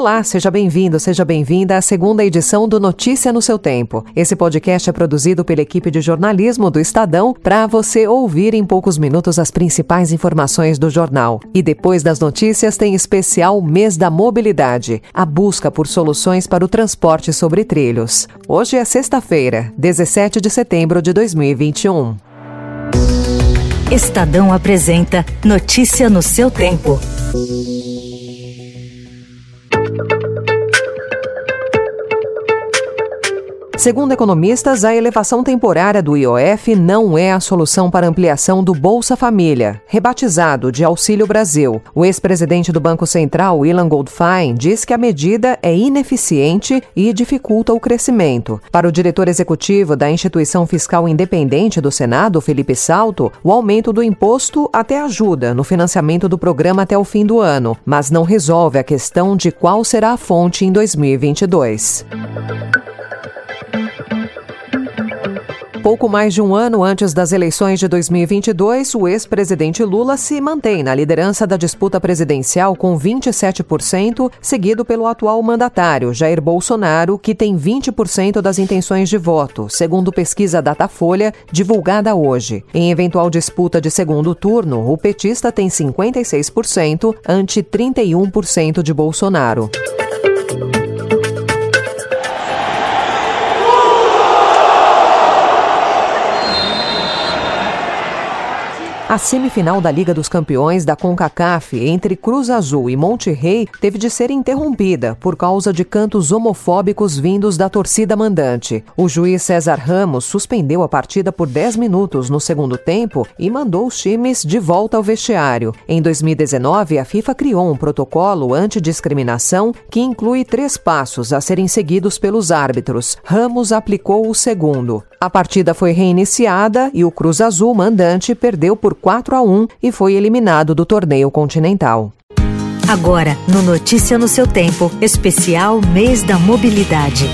Olá, seja bem-vindo, seja bem-vinda à segunda edição do Notícia no seu Tempo. Esse podcast é produzido pela equipe de jornalismo do Estadão para você ouvir em poucos minutos as principais informações do jornal. E depois das notícias tem especial Mês da Mobilidade, a busca por soluções para o transporte sobre trilhos. Hoje é sexta-feira, 17 de setembro de 2021. Estadão apresenta Notícia no seu tempo. Segundo economistas, a elevação temporária do IOF não é a solução para ampliação do Bolsa Família, rebatizado de Auxílio Brasil. O ex-presidente do Banco Central, Ilan Goldfein, diz que a medida é ineficiente e dificulta o crescimento. Para o diretor executivo da instituição fiscal independente do Senado, Felipe Salto, o aumento do imposto até ajuda no financiamento do programa até o fim do ano, mas não resolve a questão de qual será a fonte em 2022. Pouco mais de um ano antes das eleições de 2022, o ex-presidente Lula se mantém na liderança da disputa presidencial com 27%, seguido pelo atual mandatário, Jair Bolsonaro, que tem 20% das intenções de voto, segundo pesquisa Datafolha, divulgada hoje. Em eventual disputa de segundo turno, o petista tem 56% ante 31% de Bolsonaro. A semifinal da Liga dos Campeões da CONCACAF entre Cruz Azul e Monterrey teve de ser interrompida por causa de cantos homofóbicos vindos da torcida mandante. O juiz César Ramos suspendeu a partida por 10 minutos no segundo tempo e mandou os times de volta ao vestiário. Em 2019, a FIFA criou um protocolo antidiscriminação que inclui três passos a serem seguidos pelos árbitros. Ramos aplicou o segundo. A partida foi reiniciada e o Cruz Azul mandante perdeu por 4 a 1 e foi eliminado do torneio continental. Agora, no Notícia no seu tempo, especial Mês da Mobilidade.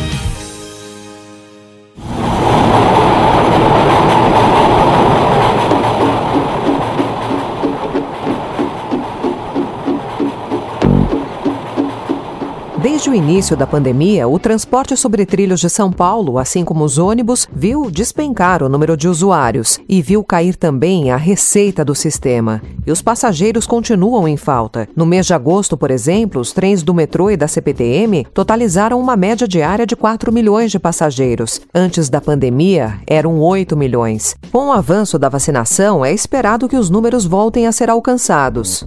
Desde o início da pandemia, o transporte sobre trilhos de São Paulo, assim como os ônibus, viu despencar o número de usuários e viu cair também a receita do sistema. E os passageiros continuam em falta. No mês de agosto, por exemplo, os trens do metrô e da CPTM totalizaram uma média diária de 4 milhões de passageiros. Antes da pandemia, eram 8 milhões. Com o avanço da vacinação, é esperado que os números voltem a ser alcançados.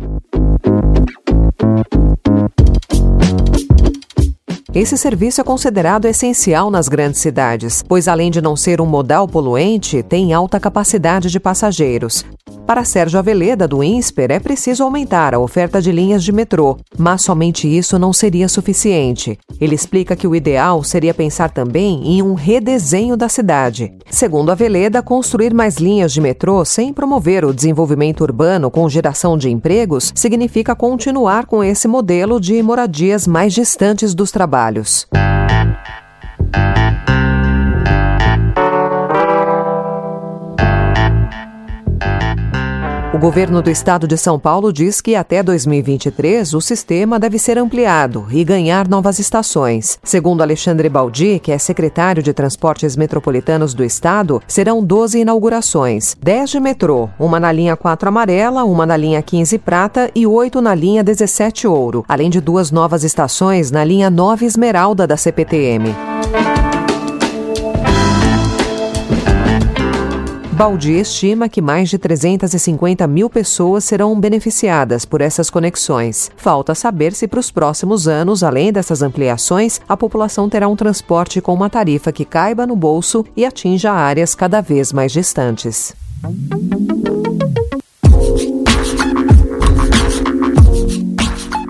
Esse serviço é considerado essencial nas grandes cidades, pois além de não ser um modal poluente, tem alta capacidade de passageiros. Para Sérgio Aveleda, do INSPER, é preciso aumentar a oferta de linhas de metrô, mas somente isso não seria suficiente. Ele explica que o ideal seria pensar também em um redesenho da cidade. Segundo Aveleda, construir mais linhas de metrô sem promover o desenvolvimento urbano com geração de empregos significa continuar com esse modelo de moradias mais distantes dos trabalhos. O governo do estado de São Paulo diz que até 2023 o sistema deve ser ampliado e ganhar novas estações. Segundo Alexandre Baldi, que é secretário de Transportes Metropolitanos do estado, serão 12 inaugurações: 10 de metrô, uma na linha 4 amarela, uma na linha 15 prata e 8 na linha 17 ouro, além de duas novas estações na linha 9 esmeralda da CPTM. Baldi estima que mais de 350 mil pessoas serão beneficiadas por essas conexões. Falta saber se para os próximos anos, além dessas ampliações, a população terá um transporte com uma tarifa que caiba no bolso e atinja áreas cada vez mais distantes.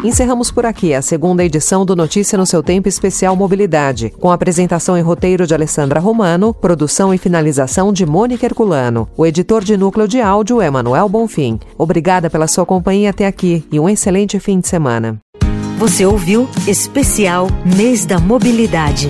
Encerramos por aqui a segunda edição do Notícia no seu Tempo Especial Mobilidade, com apresentação e roteiro de Alessandra Romano, produção e finalização de Mônica Herculano. O editor de núcleo de áudio é Manuel Bonfim. Obrigada pela sua companhia até aqui e um excelente fim de semana. Você ouviu Especial Mês da Mobilidade.